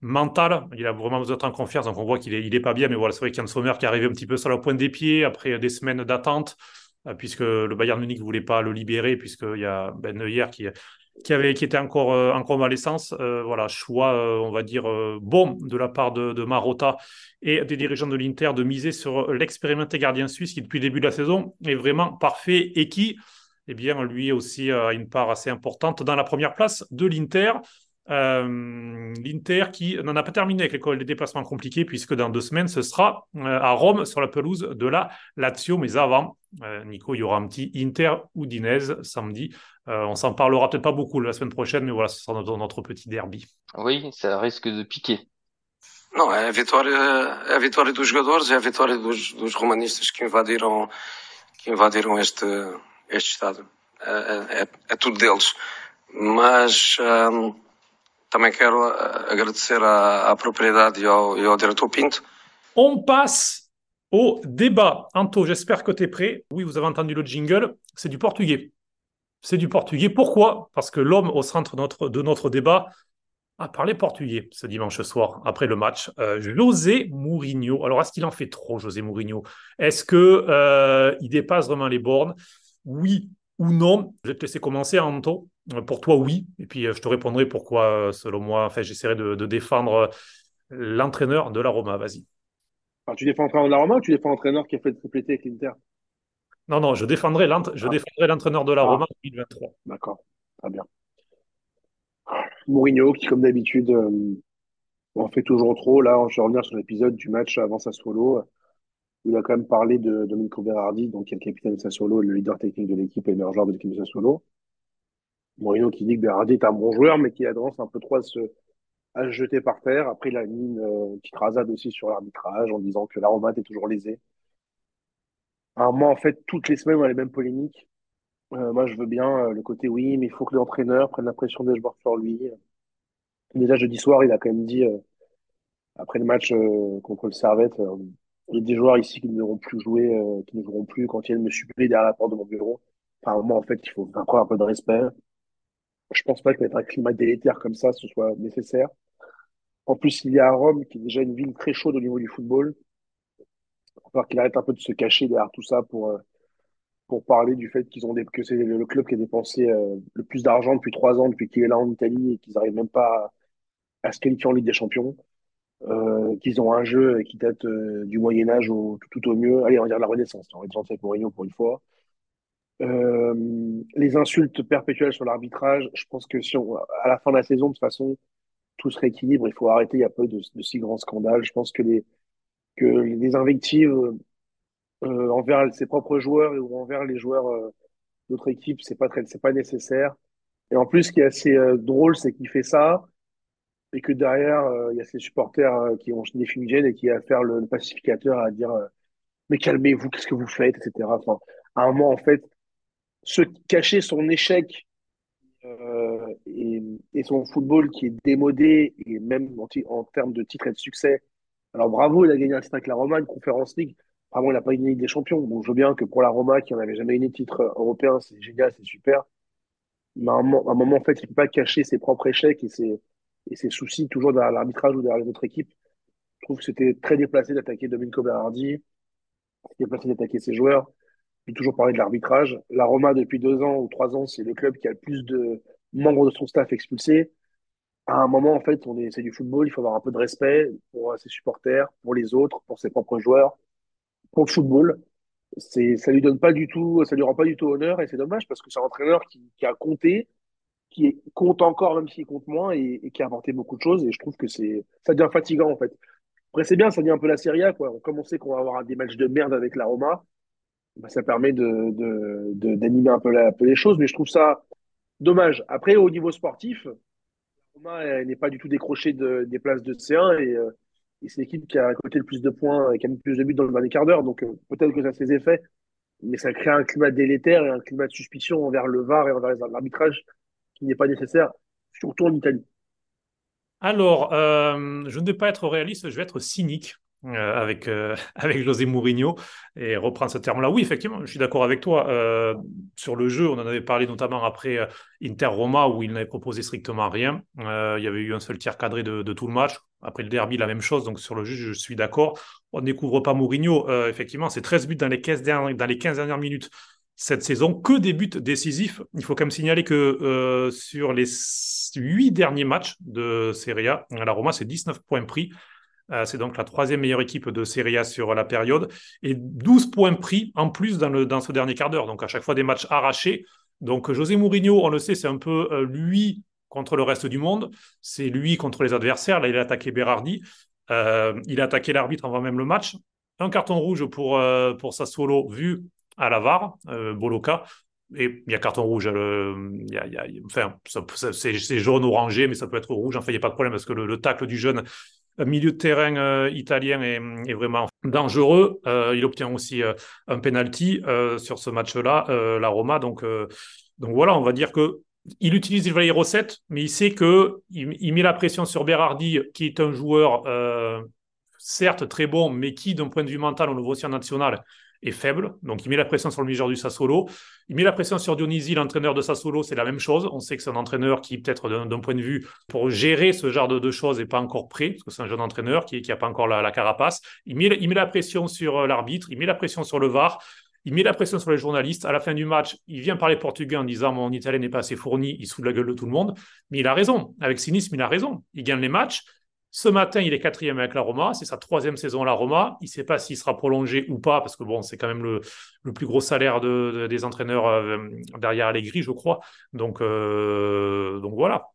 mental. Il a vraiment besoin d'être en confiance, donc on voit qu'il est, il est pas bien. Mais voilà, c'est vrai qu'il y a un Sommer qui est arrivé un petit peu sur la pointe des pieds après des semaines d'attente, puisque le Bayern Munich ne voulait pas le libérer, puisqu'il y a Ben Neuer qui, était encore euh, en convalescence. Euh, voilà, choix, euh, on va dire, euh, bon de la part de, de Marotta et des dirigeants de l'Inter de miser sur l'expérimenté gardien suisse qui, depuis le début de la saison, est vraiment parfait et qui, eh bien, lui aussi a une part assez importante dans la première place de l'Inter. Euh, L'Inter qui n'en a pas terminé avec les déplacements compliqués puisque dans deux semaines ce sera euh, à Rome sur la pelouse de la Lazio mais avant euh, Nico il y aura un petit Inter Udinese samedi euh, on s'en parlera peut-être pas beaucoup la semaine prochaine mais voilà ce sera notre, notre petit derby Oui, ça risque de piquer. Não, é a vitória, é a vitória dos jogadores, é a vitória dos, dos romanistas que invadiram, que invadiram este, este estádio. É, é, é tudo deles. Mas On passe au débat. Anto, j'espère que tu es prêt. Oui, vous avez entendu le jingle. C'est du portugais. C'est du portugais. Pourquoi? Parce que l'homme au centre de notre, de notre débat a parlé portugais ce dimanche soir, après le match. Euh, José Mourinho. Alors, est-ce qu'il en fait trop, José Mourinho? Est-ce qu'il euh, dépasse vraiment les bornes? Oui ou non? Je vais te laisser commencer, Anto. Euh, Pour toi, oui. Et puis, euh, je te répondrai pourquoi, euh, selon moi, enfin, j'essaierai de, de défendre l'entraîneur de la Roma. Vas-y. Enfin, tu défends entraîneur de la Roma ou tu défends entraîneur qui a fait le triplé avec l'Inter? Non, non, je défendrai Ah. défendrai l'entraîneur de la Ah. Roma en 2023. D'accord, très bien. Mourinho, qui comme d'habitude euh, en fait toujours trop. Là, je vais revenir sur l'épisode du match avant Sassuolo. où Il a quand même parlé de Domenico Berardi, donc qui est le capitaine de Sassuolo, le leader technique de l'équipe et le meilleur joueur de l'équipe de Sassuolo. Mourinho qui dit que Berardi est un bon joueur, mais qui a tendance un peu trop à se, à jeter par terre. Après, il a mis une euh, petite rasade aussi sur l'arbitrage en disant que la Roma était toujours lésée. Un moment, en fait, toutes les semaines, on a les mêmes polémiques. Euh, moi, je veux bien euh, le côté oui, mais il faut que l'entraîneur prenne la pression des joueurs sur lui. Déjà, jeudi soir, il a quand même dit, après le match contre le Servette, il y a des joueurs ici qui ne devront plus jouer, qui ne joueront plus quand ils viennent me suppléer derrière la porte de mon bureau. Enfin, moment, en fait, il faut encore un peu de respect. Je pense pas qu'être un climat délétère comme ça, ce soit nécessaire. En plus, il y a Rome, qui est déjà une ville très chaude au niveau du football. Il falloir qu'il arrête un peu de se cacher derrière tout ça pour, euh, pour parler du fait qu'ils ont des, que c'est le, club qui a dépensé euh, le plus d'argent depuis trois ans, depuis qu'il est là en Italie, et qu'ils n'arrivent même pas à, se qualifier en Ligue des Champions. Euh, qu'ils ont un jeu qui date euh, du Moyen Âge au, tout, tout au mieux. Allez, on va dire de la Renaissance. On va être gentil avec Mourinho pour une fois. Euh, les insultes perpétuelles sur l'arbitrage, je pense que si on, à la fin de la saison, de toute façon, tout se rééquilibre. Il faut arrêter. Il y a pas de, de si grands scandales. Je pense que les, que les invectives euh, envers ses propres joueurs ou envers les joueurs euh, d'autres équipes, c'est pas très, c'est pas nécessaire. Et en plus, ce qui est assez euh, drôle, c'est qu'il fait ça et que derrière, euh, il y a ses supporters qui ont des fumigènes et qui à faire le, le pacificateur à dire mais calmez-vous, qu'est-ce que vous faites, etc. Enfin, à un moment, en fait, se cacher son échec euh, et, et son football qui est démodé et même en, termes de titres et de succès. Alors bravo, il a gagné un titre avec la Roma, une Conférence League. Vraiment, il n'a pas gagné Ligue des Champions. Bon, je veux bien que pour la Roma, qui n'en avait jamais gagné de titre européen, c'est génial, c'est super. Mais à un moment, en fait, il ne peut pas cacher ses propres échecs et ses, et ses soucis toujours derrière l'arbitrage ou derrière les autres équipes. Je trouve que c'était très déplacé d'attaquer Domenico Berardi, déplacé d'attaquer ses joueurs. J'ai toujours parlé de l'arbitrage. La Roma, depuis deux ans ou trois ans, c'est le club qui a le plus de membres de son staff expulsés. À un moment, en fait, on est, c'est du football, il faut avoir un peu de respect pour ses supporters, pour les autres, pour ses propres joueurs, pour le football. C'est, ça lui donne pas du tout, ça lui rend pas du tout honneur et c'est dommage parce que c'est un entraîneur qui, qui a compté, qui compte encore même s'il compte moins et, et qui a apporté beaucoup de choses et je trouve que c'est, ça devient fatigant en fait. Après, c'est bien, ça devient un peu la Serie A, quoi. On sait qu'on va avoir des matchs de merde avec la Roma, bah, ça permet de, de, de- d'animer un peu, les choses, mais je trouve ça dommage. Après, au niveau sportif, Roma n'est pas du tout décroché de, des places de C1 et, euh, et c'est l'équipe qui a récolté le plus de points et qui a mis le plus de buts dans le dernier quart d'heure. Donc euh, peut-être que ça a ses effets, mais ça crée un climat délétère et un climat de suspicion envers le VAR et envers l'arbitrage qui n'est pas nécessaire, surtout en Italie. Alors, euh, je ne vais pas être réaliste, je vais être cynique euh, avec, euh, avec José Mourinho et reprendre ce terme-là. Oui, effectivement, je suis d'accord avec toi. Euh, sur le jeu, on en avait parlé notamment après Inter-Roma où il n'avait proposé strictement rien. Il y avait eu un seul tir cadré de, tout le match. Après le derby, la même chose. Donc sur le jeu, je suis d'accord. On ne découvre pas Mourinho. Effectivement, c'est 13 buts dans les 15 dernières, dans les 15 dernières minutes cette saison, que des buts décisifs. Il faut quand même signaler que sur les huit derniers matchs de Serie A, la Roma, c'est 19 points pris. Euh, c'est donc la troisième meilleure équipe de Serie A sur la période. Et 12 points pris en plus dans, ce dernier quart d'heure. Donc à chaque fois des matchs arrachés. Donc José Mourinho, on le sait, c'est un peu euh, lui contre le reste du monde. C'est lui contre les adversaires. Là, il a attaqué Berardi. Euh, il a attaqué l'arbitre avant même le match. Un carton rouge pour, euh, pour Sassuolo vu à la VAR, Boloka. Et il y a carton rouge. Enfin, c'est, c'est jaune orangé, mais ça peut être rouge. Enfin, il n'y a pas de problème parce que le tacle du jeune milieu de terrain euh, italien est, vraiment dangereux. Euh, il obtient aussi euh, un penalty sur ce match-là, la Roma. Donc, donc voilà, on va dire que il utilise les recettes, mais il sait que il, met la pression sur Berardi, qui est un joueur certes très bon, mais qui, d'un point de vue mental, au niveau aussi national, est faible. Donc, il met la pression sur le majeur du Sassuolo. Il met la pression sur Dionisi, l'entraîneur de Sassuolo, c'est la même chose. On sait que c'est un entraîneur qui, peut-être d'un point de vue, pour gérer ce genre de, choses, n'est pas encore prêt, parce que c'est un jeune entraîneur qui n'a pas encore la, carapace. Il met, la pression sur l'arbitre, il met la pression sur le VAR. Il met la pression sur les journalistes. À la fin du match, il vient parler portugais en disant Mon italien n'est pas assez fourni, il de la gueule de tout le monde. Mais il a raison. Avec cynisme, il a raison. Il gagne les matchs. Ce matin, il est quatrième avec la Roma. C'est sa troisième saison à la Roma. Il ne sait pas s'il sera prolongé ou pas, parce que bon, c'est quand même le, plus gros salaire de, des entraîneurs euh, derrière Allegri, je crois. Donc, euh, donc voilà.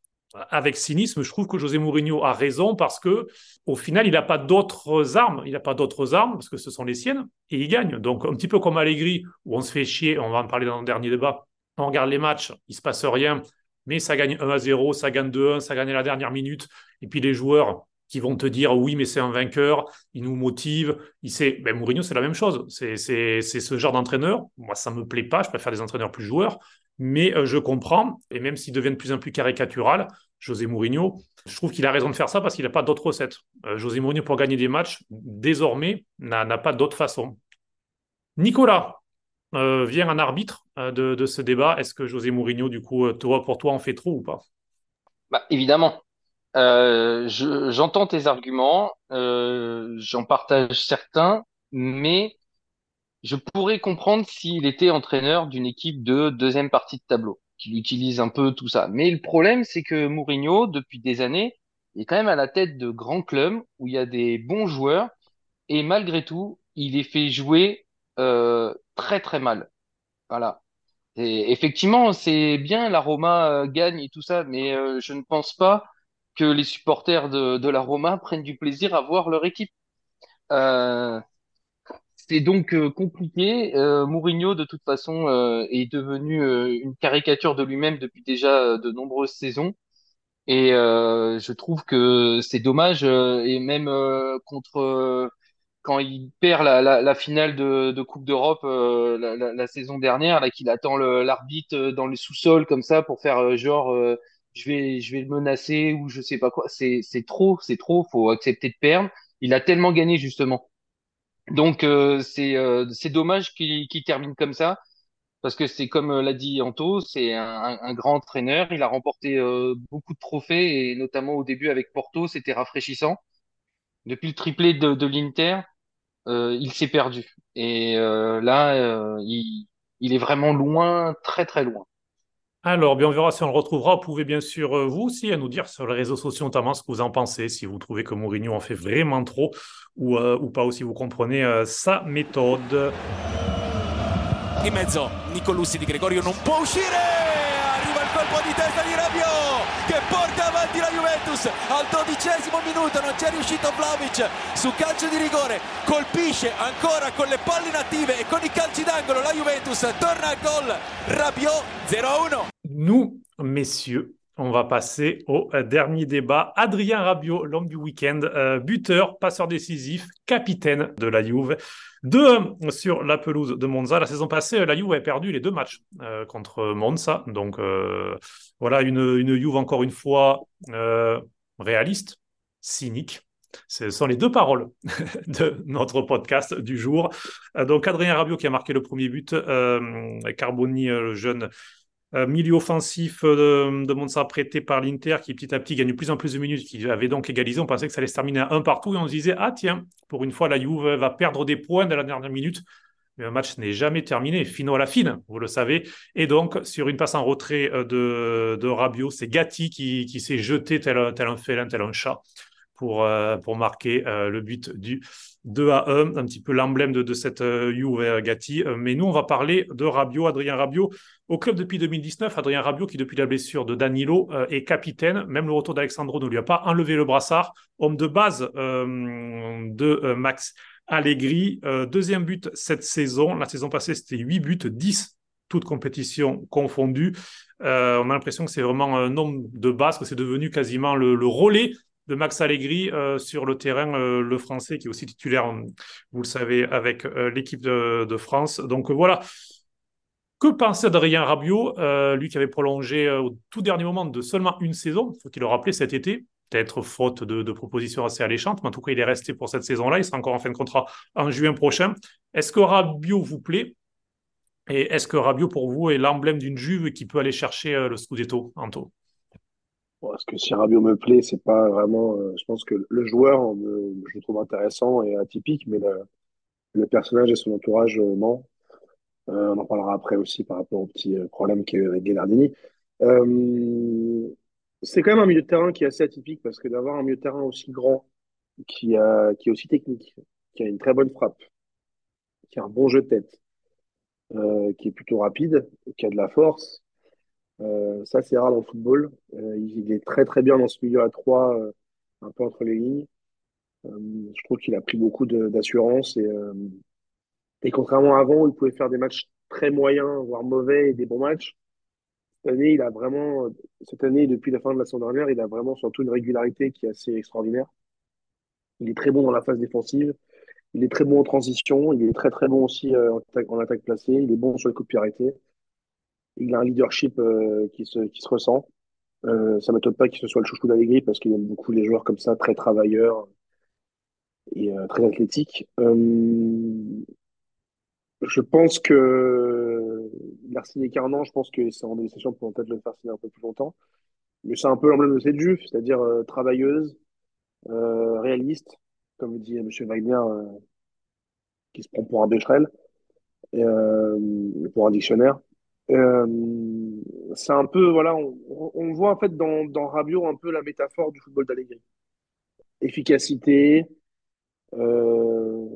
Avec cynisme, je trouve que José Mourinho a raison parce que au final, il n'a pas d'autres armes. Il n'a pas d'autres armes parce que ce sont les siennes et il gagne. Donc un petit peu comme Allegri, où on se fait chier. On va en parler dans le dernier débat. On regarde les matchs, il se passe rien mais ça gagne 1 à 0, ça gagne 2-1, ça gagne à la dernière minute. Et puis les joueurs, qui vont te dire oui, mais c'est un vainqueur, il nous motive. Il sait, ben Mourinho, c'est la même chose. C'est ce genre d'entraîneur. Moi, ça me plaît pas. Je préfère des entraîneurs plus joueurs, mais euh, je comprends. Et même s'il devient de plus en plus caricatural, José Mourinho, je trouve qu'il a raison de faire ça parce qu'il n'a pas d'autre recette. Euh, José Mourinho, pour gagner des matchs, désormais, n'a pas d'autre façon. Nicolas, euh, vient un arbitre de, de, ce débat. Est-ce que José Mourinho, du coup, toi, pour toi, en fait trop ou pas? Bah, Évidemment. Euh, j'entends tes arguments, euh, j'en partage certains, mais je pourrais comprendre s'il était entraîneur d'une équipe de deuxième partie de tableau, qu'il utilise un peu tout ça. Mais le problème, c'est que Mourinho, depuis des années, est quand même à la tête de grands clubs où il y a des bons joueurs, et malgré tout, il les fait jouer euh, très très mal. Voilà. Effectivement, c'est bien, la Roma euh, gagne et tout ça, mais euh, je ne pense pas que les supporters de, de la Roma prennent du plaisir à voir leur équipe. Euh, c'est donc compliqué. Mourinho, de toute façon, est devenu une caricature de lui-même depuis déjà de nombreuses saisons. Et je trouve que c'est dommage. et même contre quand il perd la, la, la finale de, de Coupe d'Europe la, la, saison dernière, là qu'il attend l'arbitre dans le sous-sol comme ça pour faire genre je vais, je vais le menacer ou je sais pas quoi. C'est, c'est trop, c'est trop. Faut accepter de perdre. Il a tellement gagné justement. Donc euh, c'est, euh, c'est dommage qu'il, termine comme ça parce que c'est comme euh, l'a dit Anto, c'est un, un, grand entraîneur. Il a remporté beaucoup de trophées et notamment au début avec Porto, c'était rafraîchissant. Depuis le triplé de, de l'Inter, il s'est perdu et là, il, il est vraiment loin, très très loin. Alors, bien, on verra si on le retrouvera. Vous pouvez bien sûr, euh, vous aussi, à nous dire sur les réseaux sociaux, notamment ce que vous en pensez, si vous trouvez que Mourinho en fait vraiment trop ou, euh, ou pas, ou si vous comprenez euh, sa méthode. In mezzo, Nicolussi di Gregorio non può uscire! colpo di testa di Rabiot che porta avanti la Juventus. Al dodicesimo minuto non c'è riuscito Vlaovic su calcio di rigore colpisce ancora con le palle inattive e con i calci d'angolo la Juventus. Torna al gol. Rabiot 0-1 Nous, messieurs, on va passer au euh, dernier débat. Adrien Rabiot, l'homme du week-end, euh, buteur, passeur décisif, capitaine de la Juve. 2 sur la pelouse de Monza. La saison passée, la Juve a perdu les deux matchs euh, contre Monza. Donc voilà, une, une Juve encore une fois réaliste, cynique. Ce sont les deux paroles de notre podcast du jour. Donc Adrien Rabiot qui a marqué le premier but, Carboni, le jeune euh, milieu offensif euh, de, Monza prêté par l'Inter qui petit à petit gagne de plus en plus de minutes, qui avait donc égalisé. On pensait que ça allait se terminer à un partout et on se disait Ah tiens, pour une fois, la Juve va perdre des points dans la dernière minute. Mais le match n'est jamais terminé, fino à la fine, vous le savez. Et donc, sur une passe en retrait euh, de, de c'est Gatti qui, qui s'est jeté tel, tel un félin, tel un chat pour, pour marquer le but du 2 à 1, un petit peu l'emblème de, cette euh, Juve Gatti. Euh, mais nous, on va parler de Rabiot, Adrien Rabiot, au club depuis 2019. Adrien Rabiot, qui depuis la blessure de Danilo euh, est capitaine. Même le retour d'Alexandro ne lui a pas enlevé le brassard. Homme de base de Max Allegri. deuxième but cette saison. La saison passée, c'était 8 buts, 10 toutes compétitions confondues. on a l'impression que c'est vraiment un homme de base, que c'est devenu quasiment le relais de Max Allegri euh, sur le terrain, euh, le français qui est aussi titulaire, vous le savez, avec euh, l'équipe de, France. Donc voilà. Que penser d'Adrien Rabiot, lui qui avait prolongé au tout dernier moment de seulement une saison, faut-il le rappeler cet été, peut-être faute de, propositions assez alléchantes, mais en tout cas il est resté pour cette saison-là, il sera encore en fin de contrat en juin prochain. Est-ce que Rabiot vous plaît? Et est-ce que Rabiot pour vous est l'emblème d'une Juve qui peut aller chercher le Scudetto, Anto? Parce que si Rabiot me plaît, c'est pas vraiment. Euh, je pense que le joueur, je le trouve intéressant et atypique, mais le, personnage et son entourage, euh, non. Euh, on en parlera après aussi par rapport au petit problème qu'il y a eu avec Gennardini. c'est quand même un milieu de terrain qui est assez atypique parce que d'avoir un milieu de terrain aussi grand, qui, a, qui est aussi technique, qui a une très bonne frappe, qui a un bon jeu de tête, euh, qui est plutôt rapide, qui a de la force, euh, ça c'est rare dans le football. Euh, il est très très bien dans ce milieu à trois, euh, un peu entre les lignes. Je trouve qu'il a pris beaucoup d'assurance et, et contrairement à avant il pouvait faire des matchs très moyens, voire mauvais et des bons matchs, cette année, il a vraiment, cette année, depuis la fin de la saison dernière, il a vraiment surtout une régularité qui est assez extraordinaire. Il est très bon dans la phase défensive, il est très bon en transition, il est très très bon aussi en attaque, placée, il est bon sur les coups de pied. Il a un leadership euh, qui se, qui se ressent. Euh, ça m'étonne pas qu'il se soit le chouchou d'Allegri parce qu'il aime beaucoup les joueurs comme ça, très travailleurs et euh, très athlétiques. Euh, je pense que il a signé qu'un je pense que c'est en négociation pour peut-être le faire signer un peu plus longtemps. Mais c'est un peu l'emblème de cette Juve, c'est-à-dire euh, travailleuse, euh, réaliste, comme dit M. Wagner, qui se prend pour un Becherel, et, pour un dictionnaire. Euh, c'est un peu, voilà, on, voit en fait dans, dans Rabiot un peu la métaphore du football d'Allegri. Efficacité, euh,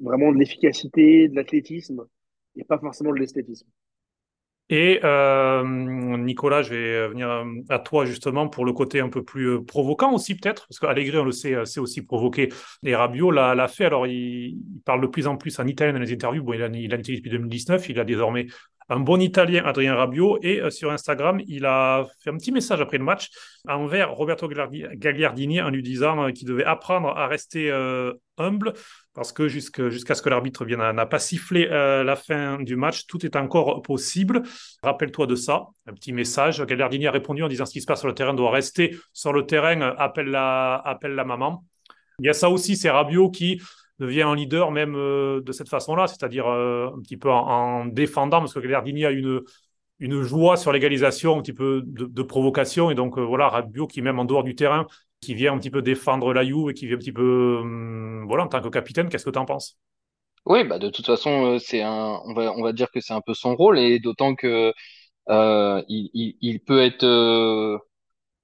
vraiment de l'efficacité, de l'athlétisme, et pas forcément de l'esthétisme. Et euh, Nicolas, je vais venir à toi justement pour le côté un peu plus provoquant aussi peut-être, parce qu'Allegri, on le sait, c'est aussi provoqué. Et Rabiot l'a fait, alors il, parle de plus en plus en italien dans les interviews, il a, il a depuis 2019, il a désormais un bon Italien, Adrien Rabiot, et euh, sur Instagram, il a fait un petit message après le match envers Roberto Gagliardini en lui disant euh, qu'il devait apprendre à rester euh, humble parce que jusqu'à jusqu ce que l'arbitre vienne n'a pas sifflé la fin du match, tout est encore possible. Rappelle-toi de ça, un petit message. Gagliardini a répondu en disant ce qui se passe sur le terrain doit rester sur le terrain, appelle la, appelle la maman. Il y a ça aussi, c'est Rabiot qui devient un leader même euh, de cette façon-là, c'est-à-dire euh, un petit peu en, en, défendant, parce que Gagliardini a une, une joie sur l'égalisation, un petit peu de, provocation, et donc euh, voilà, Rabiot qui même en dehors du terrain, qui vient un petit peu défendre la Juve et qui vient un petit peu, hum, voilà, en tant que capitaine, qu'est-ce que tu en penses? Oui, bah de toute façon, c'est un, on va, on va dire que c'est un peu son rôle, et d'autant que il, il, peut être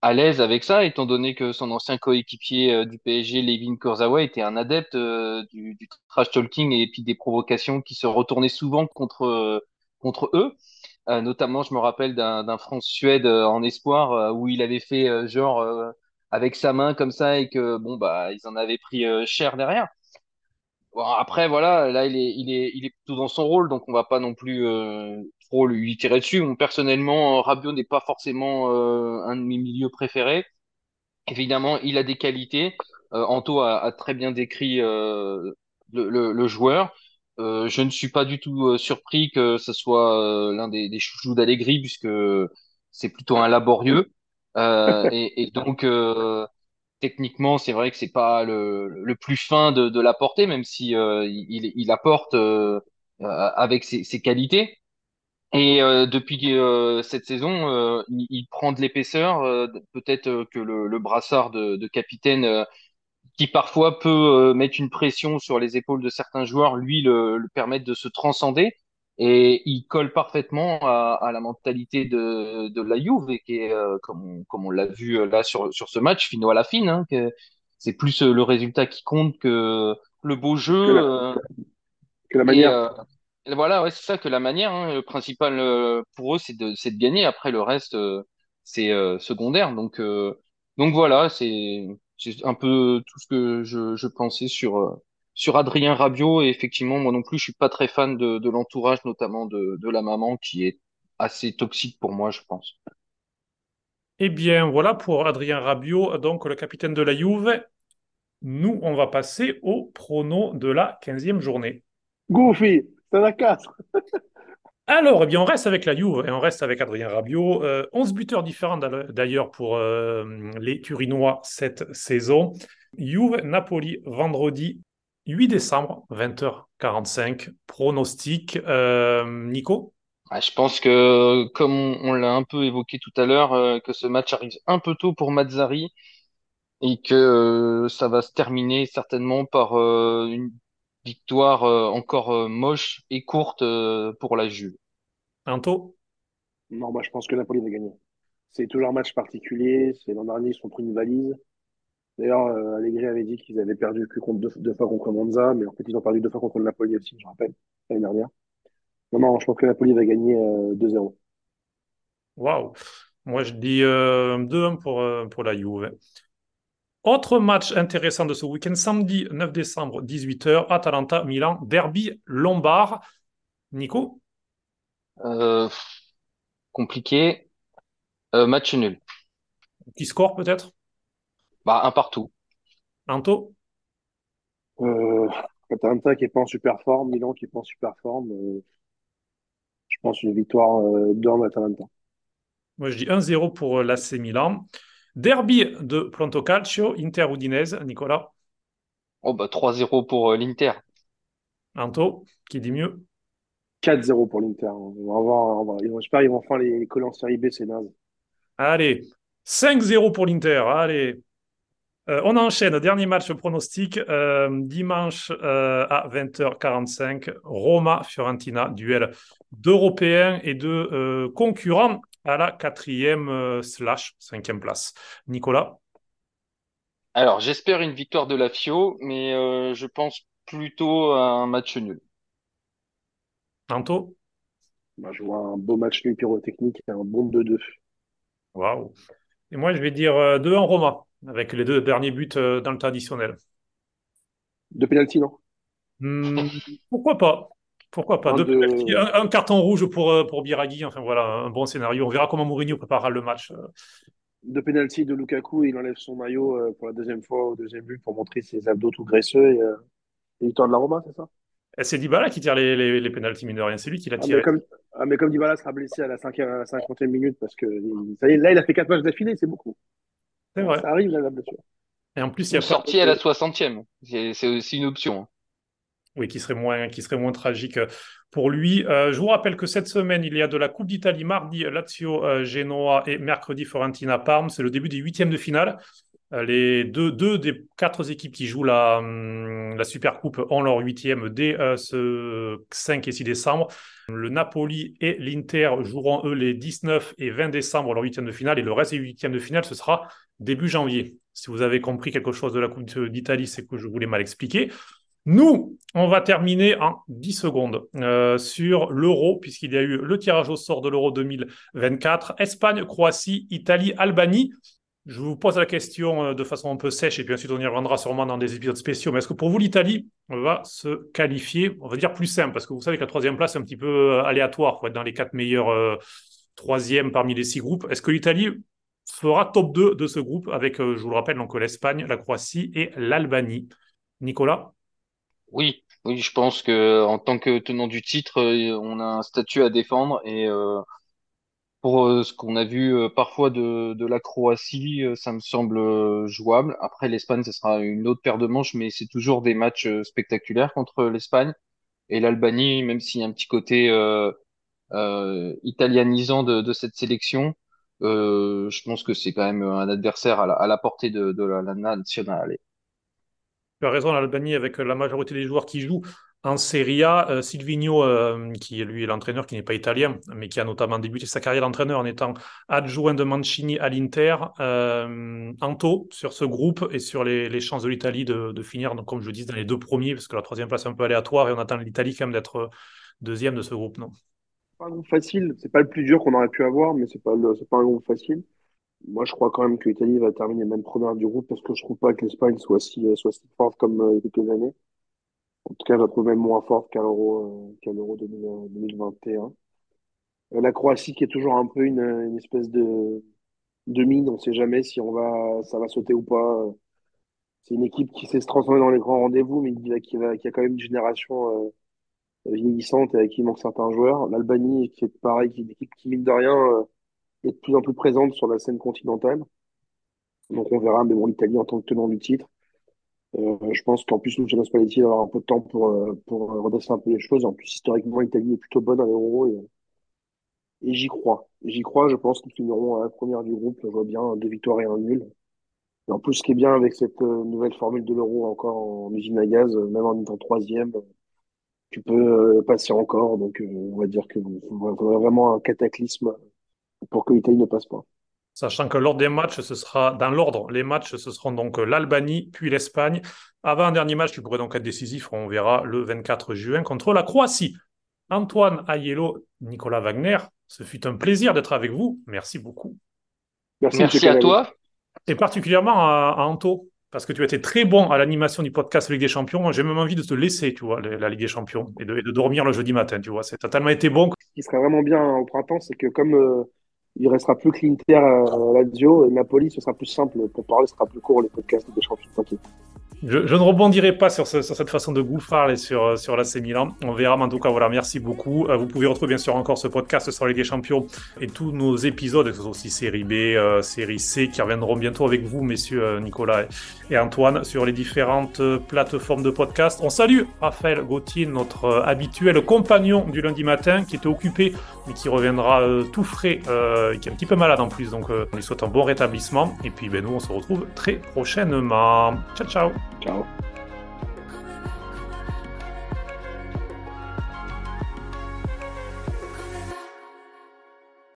à l'aise avec ça, étant donné que son ancien coéquipier euh, du PSG, Levin Kurzawa, était un adepte euh, du, du, trash talking et puis des provocations qui se retournaient souvent contre euh, contre eux. notamment, je me rappelle d'un France-Suède en espoir où il avait fait genre avec sa main comme ça et que bon bah ils en avaient pris cher derrière. Bon, après voilà, là il est il est il est plutôt dans son rôle, donc on va pas non plus trop lui tirer dessus. Personnellement, Rabiot n'est pas forcément euh, un de mes milieux préférés. Évidemment, il a des qualités. Euh, Anto a, très bien décrit euh, le, joueur. Euh, je ne suis pas du tout euh, surpris que ce soit euh, l'un des, des chouchous d'Allegri, puisque c'est plutôt un laborieux. et, donc, techniquement, c'est vrai que c'est pas le, le, plus fin de, de la portée, même si il, apporte avec ses qualités. Et euh, depuis euh, cette saison, euh, il, il, prend de l'épaisseur. Peut-être que le, le, brassard de, de capitaine, qui parfois peut mettre une pression sur les épaules de certains joueurs, lui le, le permettre de se transcender. Et il colle parfaitement à, à la mentalité de, de la Juve, et qui est, comme on, comme on l'a vu là sur, sur ce match, fino à la fine, hein, c'est plus le résultat qui compte que le beau jeu. Que la, que la manière. Et, voilà, ouais, c'est ça que la manière. Hein, le principal euh, pour eux, c'est de, c'est de gagner. Après, le reste, euh, c'est euh, secondaire. Donc, donc voilà, c'est, c'est un peu tout ce que je, je pensais sur sur Adrien Rabiot. Et effectivement, moi non plus, je suis pas très fan de, de l'entourage, notamment de, de la maman, qui est assez toxique pour moi, je pense. Eh bien, voilà pour Adrien Rabiot, donc le capitaine de la Juve. Nous, on va passer au prono de la 15e journée. Goofy, c'est la 4. Alors, eh bien, on reste avec la Juve et on reste avec Adrien Rabiot. Euh, 11 buteurs différents d'ailleurs pour euh, les Turinois cette saison. Juve-Napoli, vendredi 8 décembre, 20h45. Pronostic. Euh, Nico? Je pense que, comme on l'a un peu évoqué tout à l'heure, euh, que ce match arrive un peu tôt pour Mazzari et que ça va se terminer certainement par une victoire euh, encore moche et courte pour la Juve. Anto Non, moi je pense que Napoli va gagner. c'est toujours un match particulier. C'est l'an dernier, ils sont pris une valise. D'ailleurs, euh, Allegri avait dit qu'ils avaient perdu que contre deux, deux fois contre Monza, mais en fait, ils ont perdu deux fois contre le Napoli aussi, je rappelle, l'année dernière. Non, non, je pense que Napoli va gagner euh, 2-0. Waouh. Moi, je dis euh, 2-1 pour, euh, pour la Juve. Autre match intéressant de ce week-end, samedi 9 décembre, 18h, Atalanta-Milan, derby lombard. Nico, Euh, compliqué. Euh, match nul. qui score peut-être? Bah, un partout. Anto? Euh, Atalanta qui est pas en super forme, Milan qui est pas en super forme. euh, je pense une victoire euh, 2-1 d'Atalanta. Moi, je dis 1-0 pour l'AC Milan. Derby de Pronto Calcio, Inter-Udinese. Nicolas, Oh, bah, 3-0 pour euh, l'Inter. Anto, qui dit mieux? 4-0 pour l'Inter. On va voir, on va- J'espère qu'ils vont enfin les coller en série B, c'est naze. Allez, 5-0 pour l'Inter. Allez. Euh, on enchaîne. Dernier match pronostic. euh, dimanche euh, à 20h45. Roma-Fiorentina. Duel d'Européens et de euh, concurrents à la quatrième euh, slash cinquième place. Nicolas, Alors, j'espère une victoire de la Fio, mais euh, je pense plutôt à un match nul. Anto? Moi, je vois un beau match nul pyrotechnique et un bon 2-2. Waouh. Et moi, je vais dire euh, 2-1 Roma, avec les deux derniers buts euh, dans le traditionnel. Deux pénalty, non? Hmm, pourquoi pas? Pourquoi pas? Deux de- pénaltys, un, un carton rouge pour, euh, pour Biraghi. Enfin voilà, un bon scénario. On verra comment Mourinho préparera le match. euh. Deux pénalty de Lukaku, il enlève son maillot euh, pour la deuxième fois au deuxième but pour montrer ses abdos tout graisseux et, et victoire de la Roma, c'est ça? Et c'est Dybala qui tire les, les, les pénaltys, mine de rien. C'est lui qui l'a Ah, mais tiré. comme, ah, mais comme Dybala sera blessé à la cinquième, à la cinquantième minute parce que il- ça y est, là, il a fait quatre matchs d'affilée, c'est beaucoup. C'est vrai. Ça arrive, là, la blessure. Et en plus, il y a Une pas- sortie à la 60e. C'est c'est aussi une option. Oui, qui serait moins, qui serait moins tragique euh, pour lui. Euh, je vous rappelle que cette semaine, il y a de la Coupe d'Italie mardi, Lazio, euh, Genoa et mercredi, Fiorentina, Parme. C'est le début des huitièmes de finale. Les deux, deux des quatre équipes qui jouent la, hum, la Super Coupe ont leur huitième dès ce 5 et 6 décembre. Le Napoli et l'Inter joueront, eux, les 19 et 20 décembre, leur huitième de finale. Et le reste des huitièmes de finale, ce sera début janvier. Si vous avez compris quelque chose de la Coupe d'Italie, c'est que je voulais mal expliquer. Nous, on va terminer en 10 secondes euh, sur l'euro, puisqu'il y a eu le tirage au sort de l'euro 2024. Espagne, Croatie, Italie, Albanie. Je vous pose la question euh, de façon un peu sèche, et puis ensuite on y reviendra sûrement dans des épisodes spéciaux. Mais est-ce que pour vous, l'Italie va se qualifier, on va dire plus simple, parce que vous savez que la troisième place est un petit peu euh, aléatoire pour être dans les quatre meilleurs euh, troisièmes parmi les six groupes. Est-ce que l'Italie fera top 2 de ce groupe avec, euh, je vous le rappelle, donc l'Espagne, la Croatie et l'Albanie? Nicolas? Oui, oui, je pense que en tant que tenant du titre, euh, on a un statut à défendre et euh, pour euh, ce qu'on a vu parfois de, de la Croatie, ça me semble jouable. Après, l'Espagne, ce sera une autre paire de manches, mais c'est toujours des matchs spectaculaires contre l'Espagne et l'Albanie, même s'il y a un petit côté euh, euh, italianisant de, de cette sélection. Euh, je pense que c'est quand même un adversaire à la, à la portée de, de la nationale. Tu as raison, l'Albanie, avec la majorité des joueurs qui jouent en Serie A, euh, Silvino, euh, qui lui est l'entraîneur, qui n'est pas italien, mais qui a notamment débuté sa carrière d'entraîneur en étant adjoint de Mancini à l'Inter, euh, Anto sur ce groupe et sur les, chances de l'Italie de, finir, donc, comme je le dis, dans les deux premiers, parce que la troisième place est un peu aléatoire et on attend l'Italie quand même d'être deuxième de ce groupe, non? Pas un groupe facile. C'est pas le plus dur qu'on aurait pu avoir, mais c'est pas pas un groupe facile. Moi, je crois quand même que l'Italie va terminer même première du groupe parce que je trouve pas que l'Espagne soit si, soit si forte comme euh, il y a quelques années. En tout cas, je la trouve même moins forte qu'à l'Euro, euh, qu'à l'Euro 2000, euh, 2021. Euh, la Croatie qui est toujours un peu une, une espèce de, de mine. On sait jamais si on va, ça va sauter ou pas. C'est une équipe qui sait se transformer dans les grands rendez-vous, mais qui, va- qui, va, qui a quand même une génération, euh, vieillissante et avec qui manque certains joueurs. L'Albanie, qui est pareil, qui est une équipe qui, mine de rien, euh, est de plus en plus présente sur la scène continentale. Donc on verra, mais bon, l'Italie en tant que tenant du titre. Euh, je pense qu'en plus, Luciano Spalletti va avoir un peu de temps pour, euh, pour redresser un peu les choses. En plus, historiquement, l'Italie est plutôt bonne à l'Euro et, et j'y crois. J'y crois, je pense qu'ils finiront à la première du groupe. Je vois bien deux victoires et un nul. Et en plus, ce qui est bien avec cette euh, nouvelle formule de l'Euro encore en usine à gaz, euh, même en étant troisième, tu peux euh, passer encore. Donc, euh, on va dire que faudrait faudrait vraiment un cataclysme pour que l'Italie ne passe pas. Sachant que lors des matchs, ce sera dans l'ordre. Les matchs, ce seront donc l'Albanie, puis l'Espagne. Avant un dernier match qui pourrait donc être décisif, on verra le 24 juin contre la Croatie. Antoine Ayello, Nicolas Wagner, ce fut un plaisir d'être avec vous. Merci beaucoup. Merci, à toi. Et particulièrement à, à, Anto, parce que tu as été très bon à l'animation du podcast Ligue des Champions. J'ai même envie de te laisser, tu vois, la Ligue des Champions, et de, et de dormir le jeudi matin, tu vois. C'est totalement été bon. Ce qui serait vraiment bien au printemps, c'est que comme euh, il restera plus que l'Inter, euh, Lazio et Napoli, ce sera plus simple pour parler, sera plus court les podcasts des champions. T'inquiète. Je, ne rebondirai pas sur, ce, sur cette façon de et sur, sur l'AC Milan. On verra, mais en tout cas, voilà, merci beaucoup. Euh, vous pouvez retrouver bien sûr encore ce podcast sur Ligue des Champions et tous nos épisodes, que ce soit aussi série B, euh, série C, qui reviendront bientôt avec vous, messieurs euh, Nicolas et Antoine, sur les différentes euh, plateformes de podcast. On salue Raphaël Gauthier, notre euh, habituel compagnon du lundi matin, qui était occupé, mais qui reviendra euh, tout frais, qui est un petit peu malade en plus. Donc, on lui souhaite un bon rétablissement. Et puis, ben, nous, on se retrouve très prochainement. Ciao, ciao. Ciao.